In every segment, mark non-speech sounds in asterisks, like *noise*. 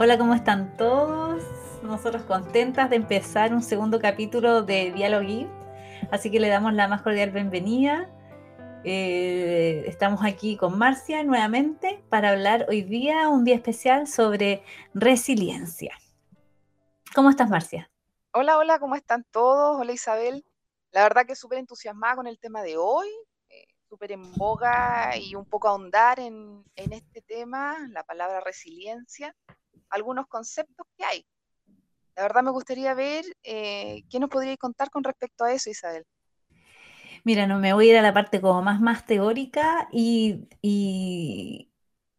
Hola, ¿cómo están todos? Nosotros contentas de empezar un segundo capítulo de Dialogue, así que le damos la más cordial bienvenida. Eh, estamos aquí con Marcia nuevamente para hablar hoy día, un día especial sobre resiliencia. ¿Cómo estás, Marcia? Hola, hola, ¿cómo están todos? Hola, Isabel. La verdad que súper entusiasmada con el tema de hoy, eh, súper en boga y un poco ahondar en, en este tema, la palabra resiliencia algunos conceptos que hay. La verdad me gustaría ver eh, qué nos podríais contar con respecto a eso, Isabel. Mira, no me voy a ir a la parte como más, más teórica y,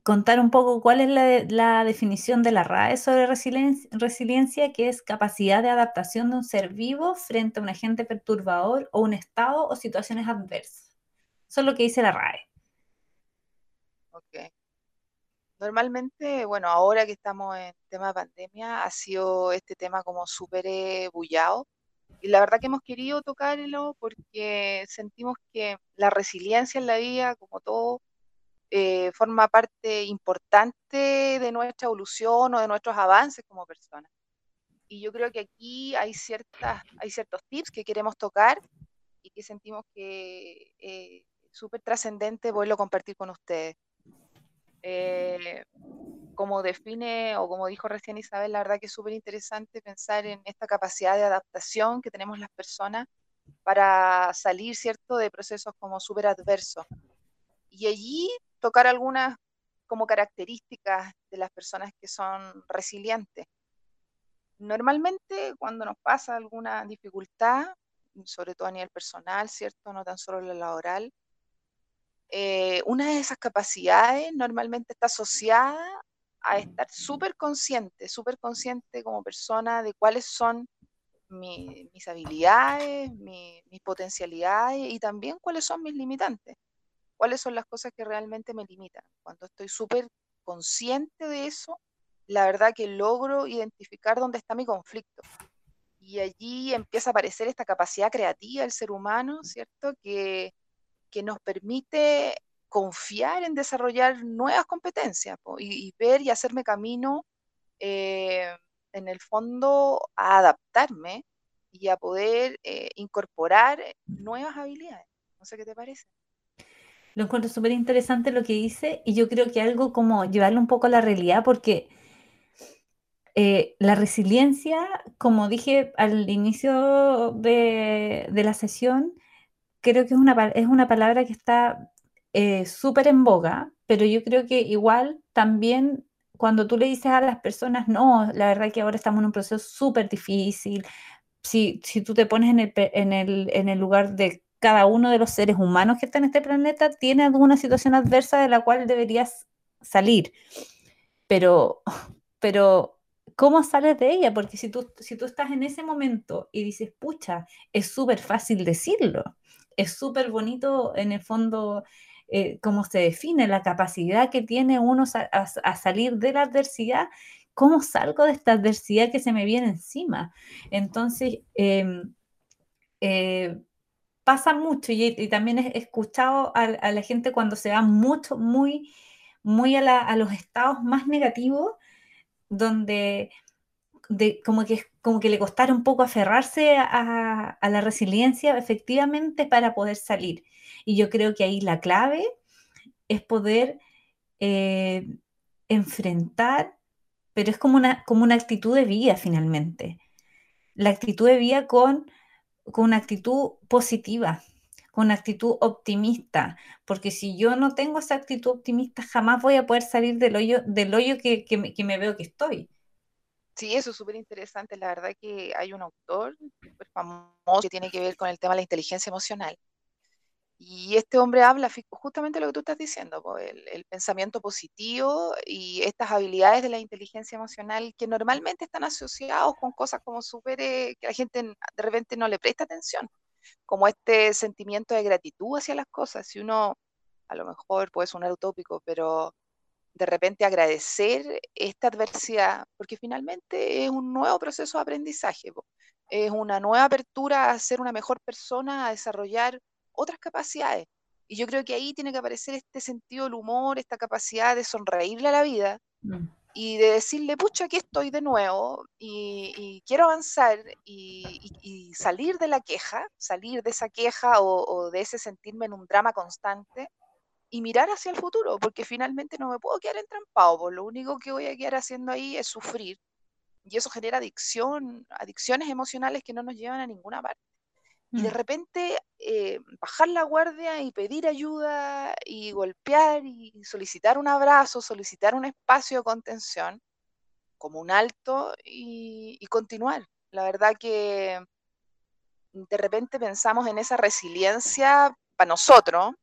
contar un poco cuál es la, definición de la RAE sobre resiliencia, resiliencia, que es capacidad de adaptación de un ser vivo frente a un agente perturbador o un estado o situaciones adversas. Eso es lo que dice la RAE. Ok. Normalmente, bueno, ahora que estamos en tema de pandemia, ha sido este tema como súper eh, bullado. Y la verdad que hemos querido tocarlo porque sentimos que la resiliencia en la vida, como todo, eh, forma parte importante de nuestra evolución o de nuestros avances como personas. Y yo creo que aquí hay, ciertas, hay ciertos tips que queremos tocar y que sentimos que es eh, súper trascendente poderlo compartir con ustedes. Eh, como define o como dijo recién Isabel, la verdad que es súper interesante pensar en esta capacidad de adaptación que tenemos las personas para salir, ¿cierto?, de procesos como súper adversos. Y allí tocar algunas como características de las personas que son resilientes. Normalmente cuando nos pasa alguna dificultad, sobre todo a nivel personal, ¿cierto? No tan solo la laboral, eh, una de esas capacidades normalmente está asociada a estar súper consciente, súper consciente como persona de cuáles son mis habilidades, mis potencialidades y también cuáles son mis limitantes, cuáles son las cosas que realmente me limitan. Cuando estoy súper consciente de eso, la verdad que logro identificar dónde está mi conflicto. Y allí empieza a aparecer esta capacidad creativa del ser humano, ¿cierto? Que, que nos permite confiar en desarrollar nuevas competencias y, ver y hacerme camino eh, en el fondo a adaptarme y a poder eh, incorporar nuevas habilidades. No sé qué te parece. Lo encuentro súper interesante lo que dice y yo creo que algo como llevarlo un poco a la realidad porque eh, la resiliencia, como dije al inicio de, de la sesión, creo que es una, es una palabra que está eh, súper en boga, pero yo creo que igual también cuando tú le dices a las personas, no, la verdad que ahora estamos en un proceso súper difícil, si, si, tú te pones en el, en, el, en el lugar de cada uno de los seres humanos que están en este planeta, tiene alguna situación adversa de la cual deberías salir. Pero, pero ¿cómo sales de ella? Porque si tú, si tú estás en ese momento y dices, pucha, es súper fácil decirlo, es súper bonito en el fondo eh, cómo se define la capacidad que tiene uno a, salir de la adversidad, cómo salgo de esta adversidad que se me viene encima. Entonces, em, eh, pasa mucho y, también he escuchado a, la gente cuando se va mucho, muy, muy a, los estados más negativos, donde como, que, como que le costara un poco aferrarse a, la resiliencia efectivamente para poder salir. Y yo creo que ahí la clave es poder eh, enfrentar, pero es como una, como una actitud de vida finalmente. La actitud de vida con, con una actitud positiva, con una actitud optimista, porque si yo no tengo esa actitud optimista, jamás voy a poder salir del hoyo, del hoyo que, que me veo que estoy. Sí, eso es súper interesante. La verdad que hay un autor súper famoso que tiene que ver con el tema de la inteligencia emocional. Y este hombre habla justamente lo que tú estás diciendo, el, pensamiento positivo y estas habilidades de la inteligencia emocional que normalmente están asociados con cosas como súper, que la gente de repente no le presta atención, como este sentimiento de gratitud hacia las cosas. Si uno, a lo mejor puede sonar utópico, pero de repente agradecer esta adversidad, porque finalmente es un nuevo proceso de aprendizaje, es una nueva apertura a ser una mejor persona, a desarrollar otras capacidades. Y yo creo que ahí tiene que aparecer este sentido del humor, esta capacidad de sonreírle a la vida, mm. y de decirle, pucha, aquí estoy de nuevo y, quiero avanzar y, salir de la queja, salir de esa queja o, de ese sentirme en un drama constante y mirar hacia el futuro, porque finalmente no me puedo quedar entrampado, por lo único que voy a quedar haciendo ahí es sufrir y eso genera adicción, adicciones emocionales que no nos llevan a ninguna parte. Y de mm. repente eh, bajar la guardia y pedir ayuda y golpear y solicitar un abrazo, solicitar un espacio de contención, como un alto y, y continuar. La verdad que de repente pensamos en esa resiliencia para nosotros,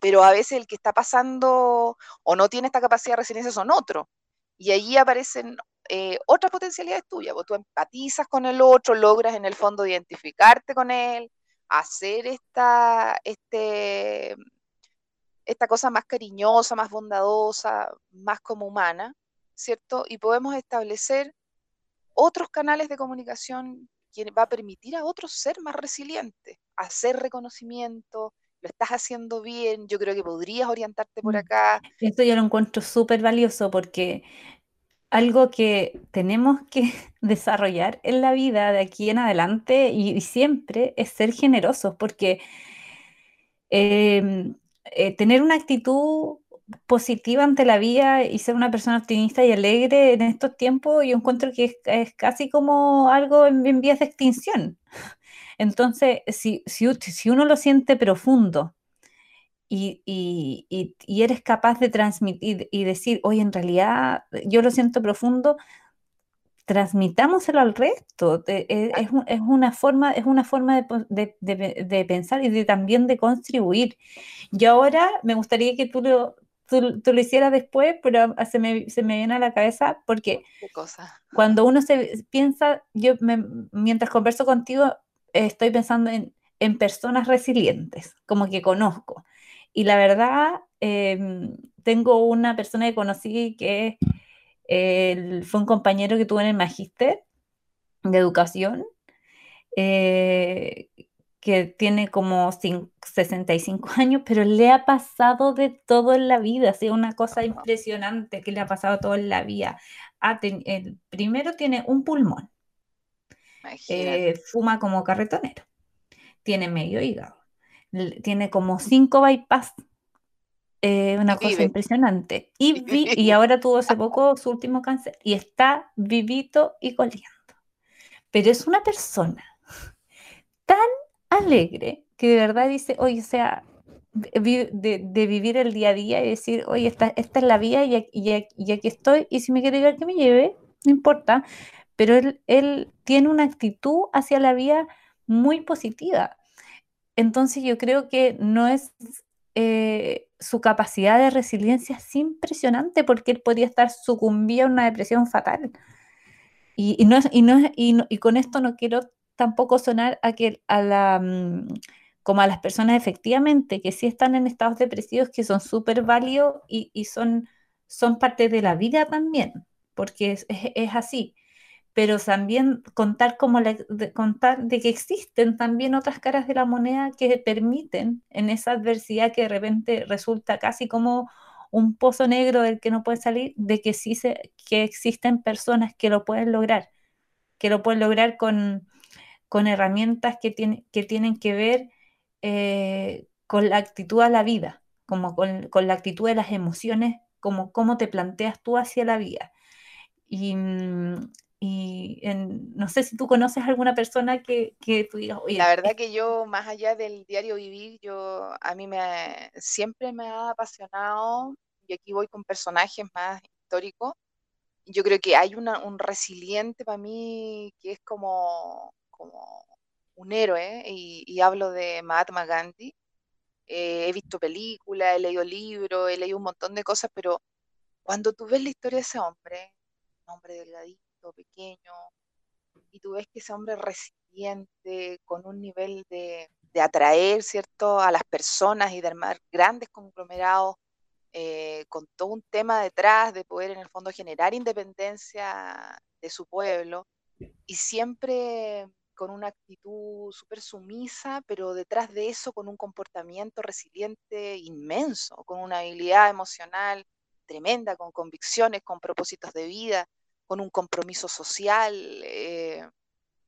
pero a veces el que está pasando o no tiene esta capacidad de resiliencia son otros. Y allí aparecen eh, otras potencialidades tuyas, pues tú empatizas con el otro, logras en el fondo identificarte con él, hacer esta, este, esta cosa más cariñosa, más bondadosa, más como humana, ¿cierto? Y podemos establecer otros canales de comunicación que va a permitir a otros ser más resilientes, hacer reconocimiento, lo estás haciendo bien, yo creo que podrías orientarte por mm. acá. Esto yo lo encuentro súper valioso porque algo que tenemos que *laughs* desarrollar en la vida de aquí en adelante y, siempre es ser generosos, porque em, eh, tener una actitud positiva ante la vida y ser una persona optimista y alegre en estos tiempos, yo encuentro que es, casi como algo en, vías de extinción. Entonces, si, si uno lo siente profundo, y, eres capaz de transmitir y decir, oye, en realidad yo lo siento profundo, transmitámoselo al resto. E, es, una forma, es una forma de, pensar y de, también de contribuir. Y ahora me gustaría que tú lo, tú, lo hicieras después, pero se me, se me, viene a la cabeza porque cuando uno se piensa, yo mientras converso contigo, estoy pensando en, en personas resilientes, como que conozco. Y la verdad, em, tengo una persona que conocí que fue un compañero que tuve en el magíster de educación, eh, que tiene como 65 *laughs* años, pero le ha pasado de todo en la vida, ha una cosa impresionante que le ha pasado todo en la vida. el primero tiene un pulmón, eh, fuma como carretonero, tiene medio hígado, tiene como cinco bypass. Eh, una cosa impresionante. Y, *laughs* y ahora tuvo hace poco su último cáncer y está vivito y coleando. Pero es una persona tan alegre que de verdad dice, oye, o sea, de, vivir el día a día y decir, oye, esta, esta es la vida y, y, aquí estoy, y si me quiere llevar que me lleve, no importa, pero él, tiene una actitud hacia la vida muy positiva. Entonces yo creo que no es eh, su capacidad de resiliencia es impresionante porque él podría estar sucumbido a una depresión fatal. Y, no y, no y, con esto no quiero tampoco sonar a que a la mm, como a las personas efectivamente que sí están en estados depresivos que son súper válidos y, son, son parte de la vida también, porque es así pero también contar, como de, contar de que existen también otras caras de la moneda que permiten en esa adversidad que de repente resulta casi como un pozo negro del que no puede salir, de que sí se, que existen personas que lo pueden lograr, que lo pueden lograr con, con herramientas que, tiene, que tienen que ver eh, con la actitud a la vida, como con, con, la actitud de las emociones, como cómo te planteas tú hacia la vida. Y, no sé si tú conoces alguna persona que, que tú digas, oye. La verdad que yo, más allá del diario vivir, yo a mí me siempre me ha apasionado, y aquí voy con personajes más históricos. Yo creo que hay una, un resiliente para mí que es como, como un héroe, y, y hablo de Mahatma Gandhi. Eh, he visto películas, he leído libros, he leído un montón de cosas, pero cuando tú ves la historia de ese hombre, un hombre delgadito, pequeño, y tú ves que ese hombre resiliente, con un nivel de, atraer, ¿cierto?, a las personas y de armar grandes conglomerados, eh, con todo un tema detrás de poder en el fondo generar independencia de su pueblo, y siempre con una actitud súper sumisa, pero detrás de eso con un comportamiento resiliente inmenso, con una habilidad emocional tremenda, con convicciones, con propósitos de vida, con un compromiso social. Eh,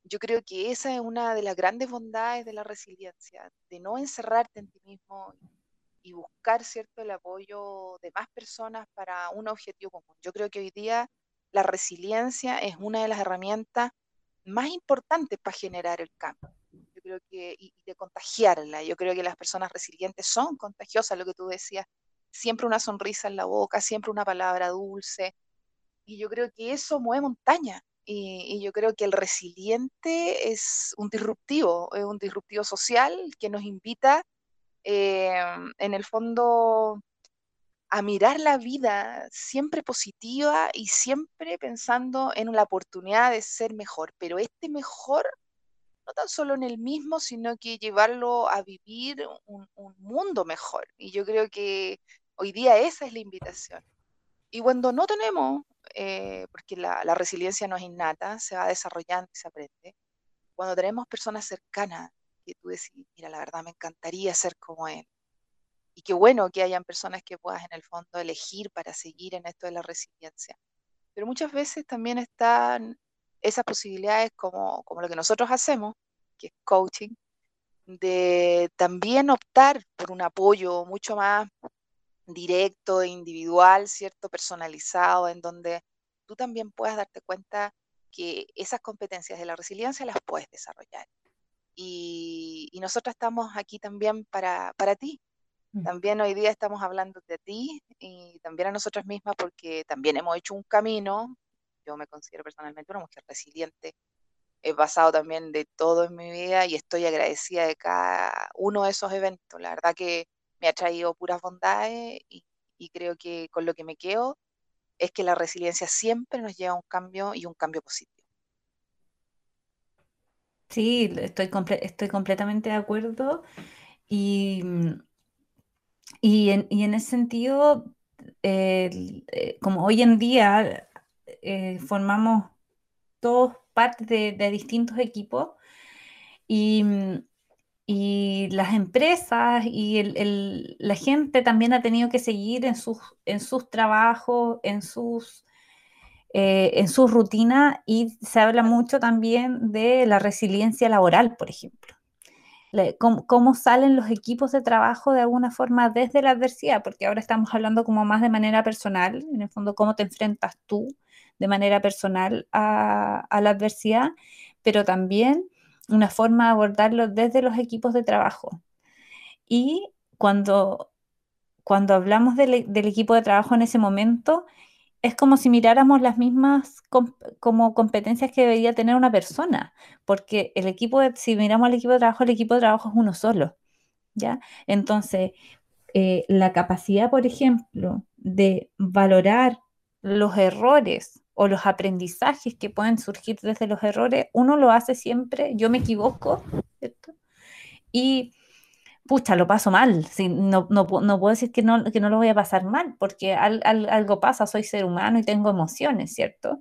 yo creo que esa es una de las grandes bondades de la resiliencia, de no encerrarte en ti mismo y buscar cierto el apoyo de más personas para un objetivo común. Yo creo que hoy día la resiliencia es una de las herramientas más importantes para generar el cambio. Yo creo que y, de contagiarla. Yo creo que las personas resilientes son contagiosas, lo que tú decías, siempre una sonrisa en la boca, siempre una palabra dulce. Y yo creo que eso mueve montaña. Y, yo creo que el resiliente es un disruptivo, es un disruptivo social que nos invita eh, en el fondo a mirar la vida siempre positiva y siempre pensando en la oportunidad de ser mejor, pero este mejor no tan solo en el mismo, sino que llevarlo a vivir un, mundo mejor. Y yo creo que hoy día esa es la invitación. Y cuando no tenemos, eh, porque la, la resiliencia no es innata, se va desarrollando y se aprende, cuando tenemos personas cercanas que tú decís, mira, la verdad me encantaría ser como él. Y qué bueno que hayan personas que puedas en el fondo elegir para seguir en esto de la resiliencia. Pero muchas veces también están esas posibilidades como, como lo que nosotros hacemos, que es coaching, de también optar por un apoyo mucho más directo, individual, ¿cierto? Personalizado, en donde tú también puedas darte cuenta que esas competencias de la resiliencia las puedes desarrollar. Y, y nosotros estamos aquí también para, para ti. Mm. También hoy día estamos hablando de ti y también a nosotras mismas porque también hemos hecho un camino. Yo me considero personalmente una mujer resiliente. He pasado también de todo en mi vida y estoy agradecida de cada uno de esos eventos. La verdad que me ha traído puras bondades y, creo que con lo que me quedo es que la resiliencia siempre nos lleva a un cambio y un cambio positivo. Sí, estoy, estoy completamente de acuerdo. Y, y, en, y en ese sentido, eh, como hoy en día eh, formamos todos parte de, distintos equipos y, y, las empresas y el, la gente también ha tenido que seguir en sus, en sus trabajos, en sus eh, en su rutina y se habla mucho también de la resiliencia laboral, por ejemplo. cómo, salen los equipos de trabajo de alguna forma desde la adversidad, porque ahora estamos hablando como más de manera personal, en el fondo cómo te enfrentas tú de manera personal a, a la adversidad, pero también una forma de abordarlo desde los equipos de trabajo. Y cuando, cuando hablamos del, equipo de trabajo en ese momento, es como si miráramos las mismas como competencias que debería tener una persona, porque el equipo, de, si miramos al equipo de trabajo, el equipo de trabajo es uno solo, ¿ya? Entonces, eh, la capacidad, por ejemplo, de valorar los errores o los aprendizajes que pueden surgir desde los errores, uno lo hace siempre, yo me equivoco, ¿cierto? Y pucha, lo paso mal. no, no, no, puedo decir que no, que no lo voy a pasar mal, porque algo pasa, soy ser humano y tengo emociones, ¿cierto?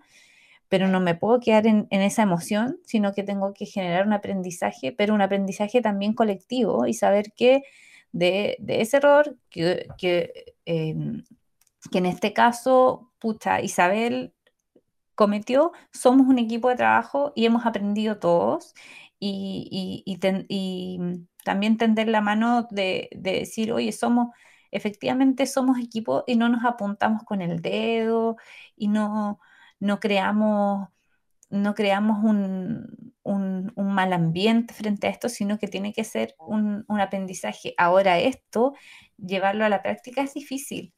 Pero no me puedo quedar en, esa emoción, sino que tengo que generar un aprendizaje, pero un aprendizaje también colectivo y saber que de, ese error que, que, em, que en este caso, pucha, Isabel cometió, somos un equipo de trabajo y hemos aprendido todos y, y, también tender la mano de, decir, oye, somos, efectivamente somos equipo y no nos apuntamos con el dedo y no, no creamos, no creamos un, un, mal ambiente frente a esto, sino que tiene que ser un, un aprendizaje. Ahora esto, llevarlo a la práctica es difícil.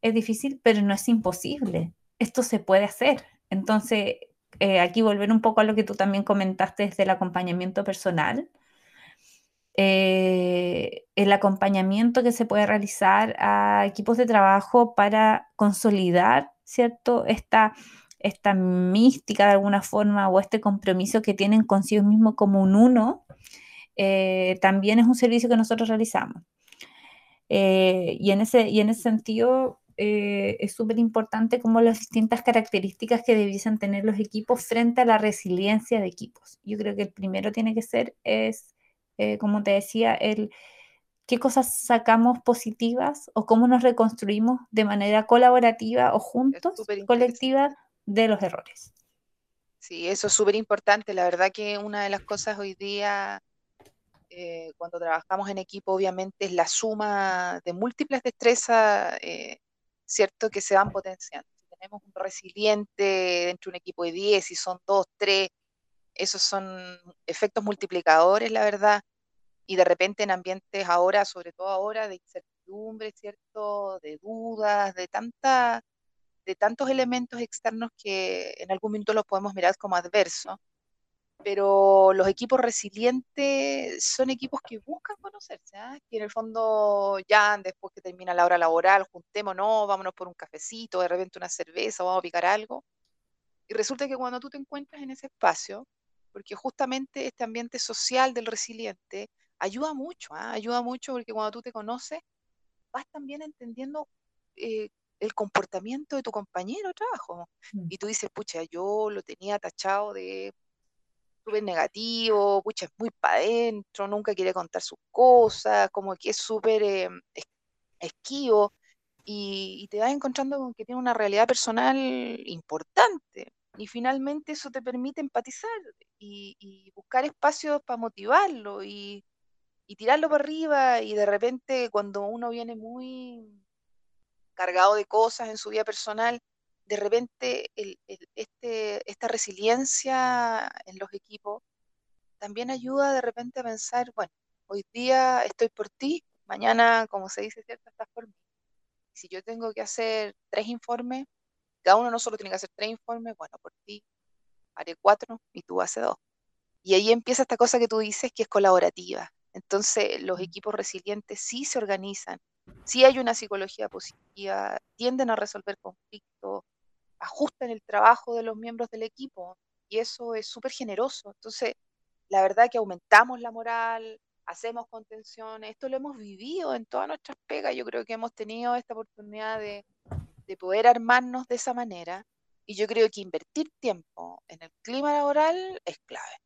Es difícil, pero no es imposible. Esto se puede hacer. Entonces, eh, aquí volver un poco a lo que tú también comentaste desde el acompañamiento personal. Eh, el acompañamiento que se puede realizar a equipos de trabajo para consolidar, ¿cierto? Esta, esta mística de alguna forma o este compromiso que tienen consigo mismo como un uno, eh, también es un servicio que nosotros realizamos. y, en ese, y en ese sentido, eh, es súper importante como las distintas características que debiesen tener los equipos frente a la resiliencia de equipos. Yo creo que el primero tiene que ser, es, eh, como te decía, el qué cosas sacamos positivas o cómo nos reconstruimos de manera colaborativa o juntos, colectiva, de los errores. Sí, eso es súper importante. La verdad que una de las cosas hoy día, eh, cuando trabajamos en equipo, obviamente es la suma de múltiples destrezas, eh, ¿cierto?, que se van potenciando. Si tenemos un resiliente dentro de un equipo de 10 y son 2, 3, esos son efectos multiplicadores, la verdad y de repente en ambientes ahora, sobre todo ahora, de incertidumbre, ¿cierto? De dudas, de tanta, de tantos elementos externos que en algún minuto los podemos mirar como adversos. Pero los equipos resilientes son equipos que buscan conocerse, ¿ah? que en el fondo ya después que termina la hora laboral, juntémonos, vámonos por un cafecito, de repente una cerveza, vamos a picar algo. Y resulta que cuando tú te encuentras en ese espacio, porque justamente este ambiente social del resiliente ayuda mucho, ¿ah? ayuda mucho porque cuando tú te conoces, vas también entendiendo eh, el comportamiento de tu compañero de trabajo. Mm. Y tú dices, pucha, yo lo tenía tachado de súper negativo, pucha, es muy para adentro, nunca quiere contar sus cosas, como que es súper eh, esquivo. Y, te vas encontrando con que tiene una realidad personal importante. Y finalmente eso te permite empatizar y, y buscar espacios para motivarlo y, y tirarlo para arriba y de repente cuando uno viene muy cargado de cosas en su vida personal, de repente este, esta resiliencia en los equipos también ayuda de repente a pensar, bueno, hoy día estoy por ti, mañana, como se dice, ¿cierto? Estás por mí. Si yo tengo que hacer tres informes, cada uno no solo tiene que hacer tres informes, bueno, por ti haré cuatro y tú haces dos. Y ahí empieza esta cosa que tú dices que es colaborativa. Entonces, los equipos resilientes sí se organizan, sí hay una psicología positiva, tienden a resolver conflictos, ajustan el trabajo de los miembros del equipo y eso es súper generoso. Entonces, la verdad que aumentamos la moral, hacemos contenciones, esto lo hemos vivido en todas nuestras pegas, yo creo que hemos tenido esta oportunidad de, de poder armarnos de esa manera y yo creo que invertir tiempo en el clima laboral es clave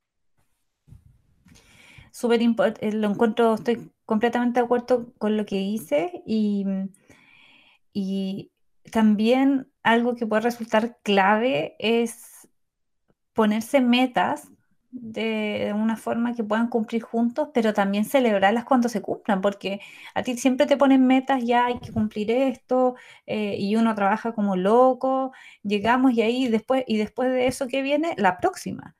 súper importante, eh, lo encuentro, estoy completamente de acuerdo con lo que hice y, y también algo que puede resultar clave es ponerse metas de una forma que puedan cumplir juntos, pero también celebrarlas cuando se cumplan, porque a ti siempre te ponen metas, ya hay que cumplir esto, eh, y uno trabaja como loco, llegamos y ahí después, y después de eso que viene, la próxima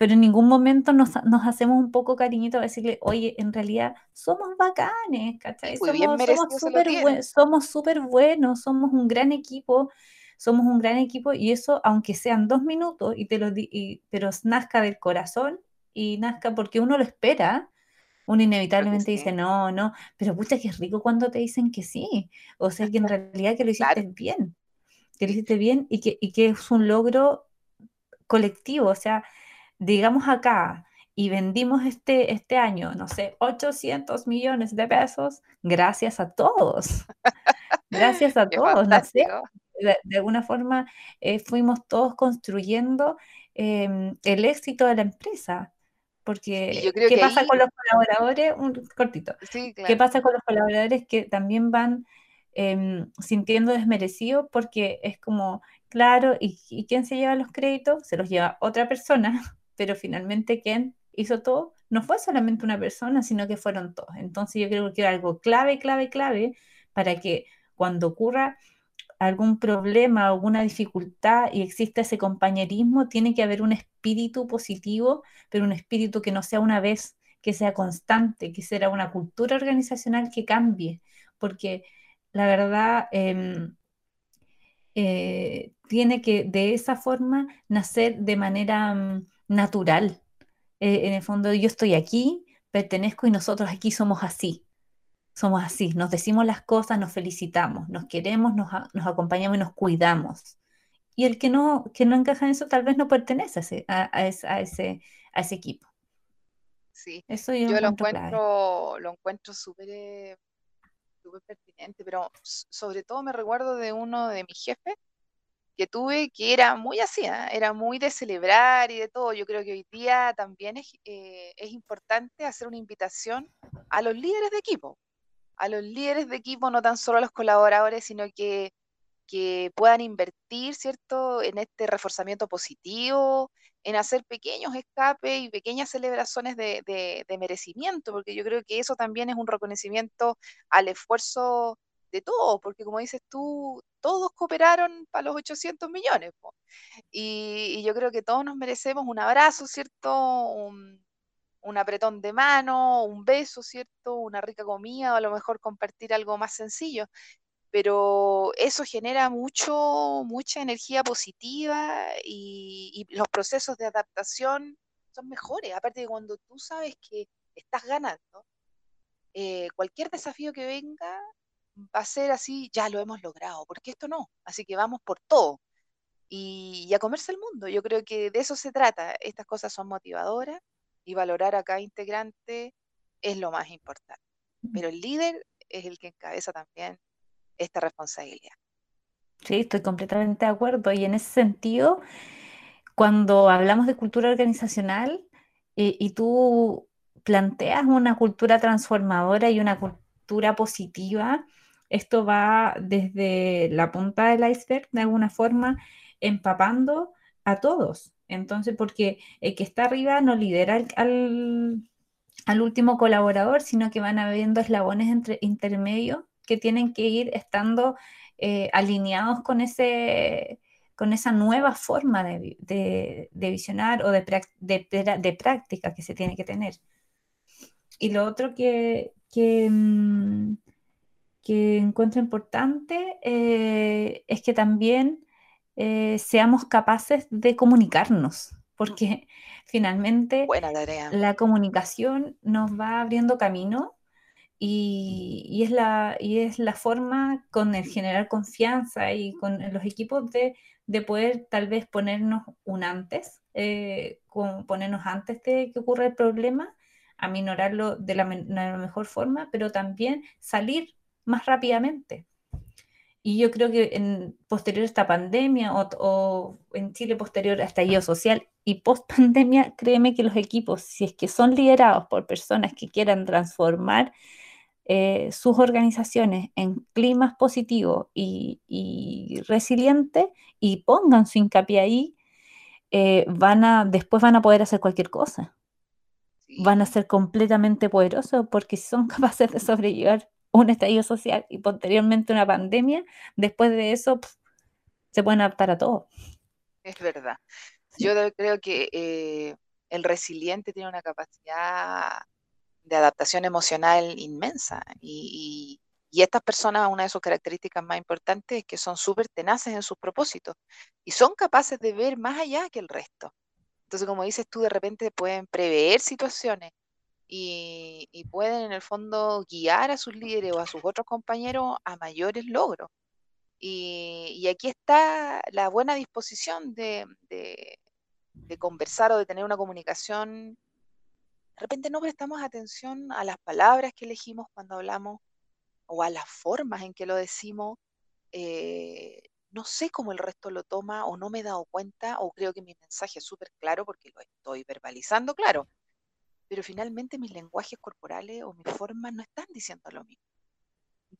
pero en ningún momento nos, hacemos un poco cariñito a decirle, oye, en realidad somos bacanes, ¿cachai? somos súper buenos, somos un gran equipo, somos un gran equipo y eso, aunque sean dos minutos, y te lo pero nazca del corazón y nazca porque uno lo espera, uno inevitablemente dice, no, no, pero pucha que es rico cuando te dicen que sí, o sea que en realidad que lo hiciste bien, que lo hiciste bien y que, y que es un logro colectivo, o sea, digamos acá, y vendimos este, este año, no sé, 800 millones de pesos, gracias a todos. *laughs* Gracias a todos, no sé. De, alguna forma eh, fuimos todos construyendo em, el éxito de la empresa. Porque, ¿qué pasa con los colaboradores? Un cortito. ¿Qué pasa con los colaboradores que también van em, sintiendo desmerecidos? Porque es como, claro, ¿y, ¿y quién se lleva los créditos? Se los lleva otra persona pero finalmente quien hizo todo no fue solamente una persona, sino que fueron todos. Entonces yo creo que era algo clave, clave, clave para que cuando ocurra algún problema, alguna dificultad y exista ese compañerismo, tiene que haber un espíritu positivo, pero un espíritu que no sea una vez, que sea constante, que sea una cultura organizacional que cambie, porque la verdad em, eh, tiene que de esa forma nacer de manera mm, natural. Eh, en el fondo yo estoy aquí, pertenezco y nosotros aquí somos así. Somos así, nos decimos las cosas, nos felicitamos, nos queremos, nos, acompañamos y nos cuidamos. Y el que no, que no encaja en eso tal vez no pertenece a ese, a, ese, a ese equipo. Sí, eso yo, lo encuentro, lo encuentro súper pertinente, pero sobre todo me recuerdo de uno de mis jefes que tuve, que era muy así, ¿ah? era muy de celebrar y de todo. Yo creo que hoy día también es, eh, es importante hacer una invitación a los líderes de equipo, a los líderes de equipo, no tan solo a los colaboradores, sino que, que puedan invertir, ¿cierto?, en este reforzamiento positivo, en hacer pequeños escapes y pequeñas celebraciones de, de, merecimiento, porque yo creo que eso también es un reconocimiento al esfuerzo de todos, porque como dices tú, todos cooperaron para los 800 millones. Y, yo creo que todos nos merecemos un abrazo, ¿cierto? Un, apretón de mano, un beso, ¿cierto? Una rica comida o a lo mejor compartir algo más sencillo pero eso genera mucho, mucha energía positiva y, los procesos de adaptación son mejores. Aparte de cuando tú sabes que estás ganando, eh, cualquier desafío que venga va a ser así, ya lo hemos logrado, porque esto no, así que vamos por todo y, a comerse el mundo. Yo creo que de eso se trata. Estas cosas son motivadoras y valorar a cada integrante es lo más importante. Pero el líder es el que encabeza también esta responsabilidad. Sí, estoy completamente de acuerdo. Y en ese sentido, cuando hablamos de cultura organizacional y, tú planteas una cultura transformadora y una cultura positiva, esto va desde la punta del iceberg, de alguna forma, empapando a todos. Entonces, porque el que está arriba no lidera al, al último colaborador, sino que van habiendo eslabones entre, intermedios que tienen que ir estando eh, alineados con, ese, con esa nueva forma de, visionar o de, de, práctica que se tiene que tener. Y lo otro que, que, mm, encuentro importante eh, es que también eh, seamos capaces de comunicarnos, porque *laughs* finalmente la comunicación nos va abriendo camino y, es la, y es la forma con el generar confianza y con los equipos de, de poder tal vez ponernos un antes, eh, ponernos antes de que ocurra el problema, aminorarlo de la, de la mejor forma, pero también salir más rápidamente. Y yo creo que en posterior a esta pandemia o, o, en Chile posterior a estallido social y post pandemia, créeme que los equipos, si es que son liderados por personas que quieran transformar eh, sus organizaciones en climas positivos y, resilientes y pongan su hincapié ahí, eh, van a, después van a poder hacer cualquier cosa. Van a ser completamente poderosos porque son *laughs* capaces de sobrellevar un estallido social y posteriormente una pandemia, después de eso se pueden adaptar a todo. Es verdad. Yo creo que eh, el resiliente tiene una capacidad de adaptación emocional inmensa. Y, estas personas, una de sus características más importantes es que son súper tenaces en sus propósitos y son capaces de ver más allá que el resto. Entonces, como dices tú, de repente pueden prever situaciones y, pueden en el fondo guiar a sus líderes o a sus otros compañeros a mayores logros. Y, aquí está la buena disposición de, conversar o de tener una comunicación de repente no prestamos atención a las palabras que elegimos cuando hablamos o a las formas en que lo decimos. Eh, no sé cómo el resto lo toma o no me he dado cuenta o creo que mi mensaje es súper claro porque lo estoy verbalizando, claro. Pero finalmente mis lenguajes corporales o mis formas no están diciendo lo mismo.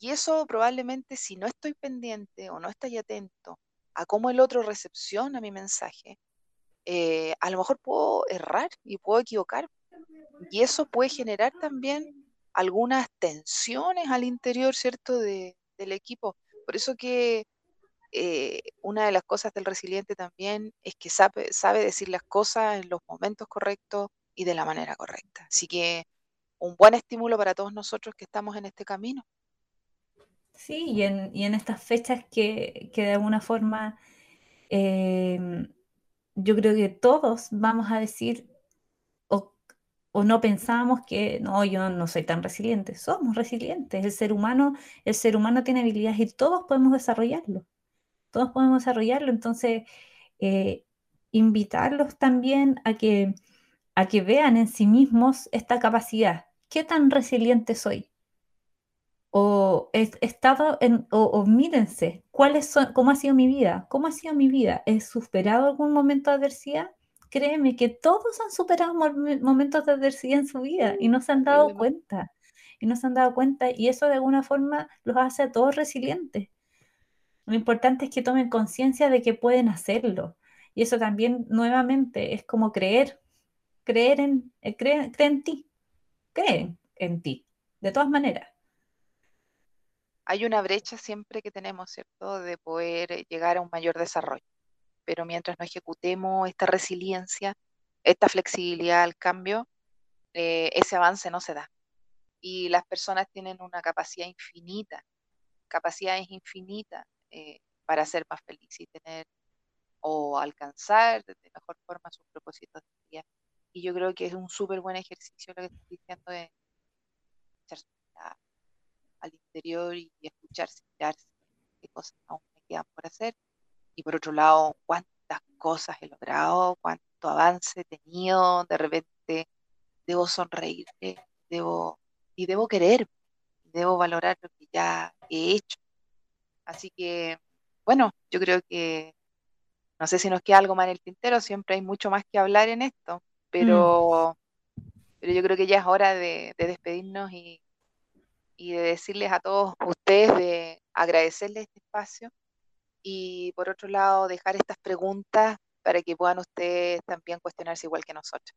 Y eso probablemente si no estoy pendiente o no estoy atento a cómo el otro recepciona mi mensaje, eh, a lo mejor puedo errar y puedo equivocar y eso puede generar también algunas tensiones al interior, ¿cierto?, de, del equipo. Por eso que eh, una de las cosas del resiliente también es que sabe, sabe decir las cosas en los momentos correctos y de la manera correcta. Así que un buen estímulo para todos nosotros que estamos en este camino. Sí, y en, y en estas fechas que, que de alguna forma em, yo creo que todos vamos a decir, o no pensamos que no, yo no soy tan resiliente. Somos resilientes. El ser humano, el ser humano tiene habilidades y todos podemos desarrollarlo. Todos podemos desarrollarlo. Entonces, eh, invitarlos también a que, a que vean en sí mismos esta capacidad. ¿Qué tan resiliente soy? O he estado en, o, o mírense, ¿cuáles son, cómo ha sido mi vida? ¿Cómo ha sido mi vida? ¿He superado algún momento de adversidad? créeme que todos han superado momentos de adversidad en su vida y no se han dado cuenta. y no se han dado cuenta y eso de alguna forma los hace a todos resilientes. Lo importante es que tomen conciencia de que pueden hacerlo. Y eso también, nuevamente, es como creer, creer en, eh, en ti, creen en ti, de todas maneras. Hay una brecha siempre que tenemos, ¿cierto?, de poder llegar a un mayor desarrollo. Pero mientras no ejecutemos esta resiliencia, esta flexibilidad al cambio, eh, ese avance no se da. Y las personas tienen una capacidad infinita, capacidades infinitas eh, para ser más felices y tener o alcanzar de mejor forma sus propósitos de vida. Y yo creo que es un súper buen ejercicio lo que estoy diciendo de echarse al interior y escucharse, mirarse qué cosas aún me quedan por hacer. Y por otro lado, cuántas cosas he logrado, cuánto avance he tenido, de repente debo sonreír, debo, y debo querer, debo valorar lo que ya he hecho. Así que, bueno, yo creo que no sé si nos queda algo más en el tintero, siempre hay mucho más que hablar en esto, pero, mm. pero yo creo que ya es hora de, despedirnos y, y, de decirles a todos ustedes, de agradecerles este espacio y por otro lado dejar estas preguntas para que puedan ustedes también cuestionarse igual que nosotros.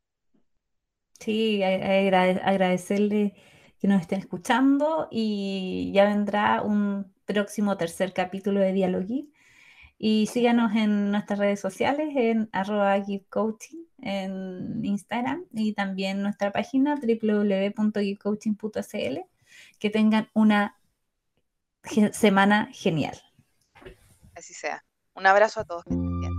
Sí, agradecerles que nos estén escuchando y ya vendrá un próximo tercer capítulo de Dialogui. Y síganos en nuestras redes sociales en arroba coaching en Instagram y también nuestra página www.givecoaching.cl. Que tengan una semana genial. Así sea. Un abrazo a todos. Que estén bien.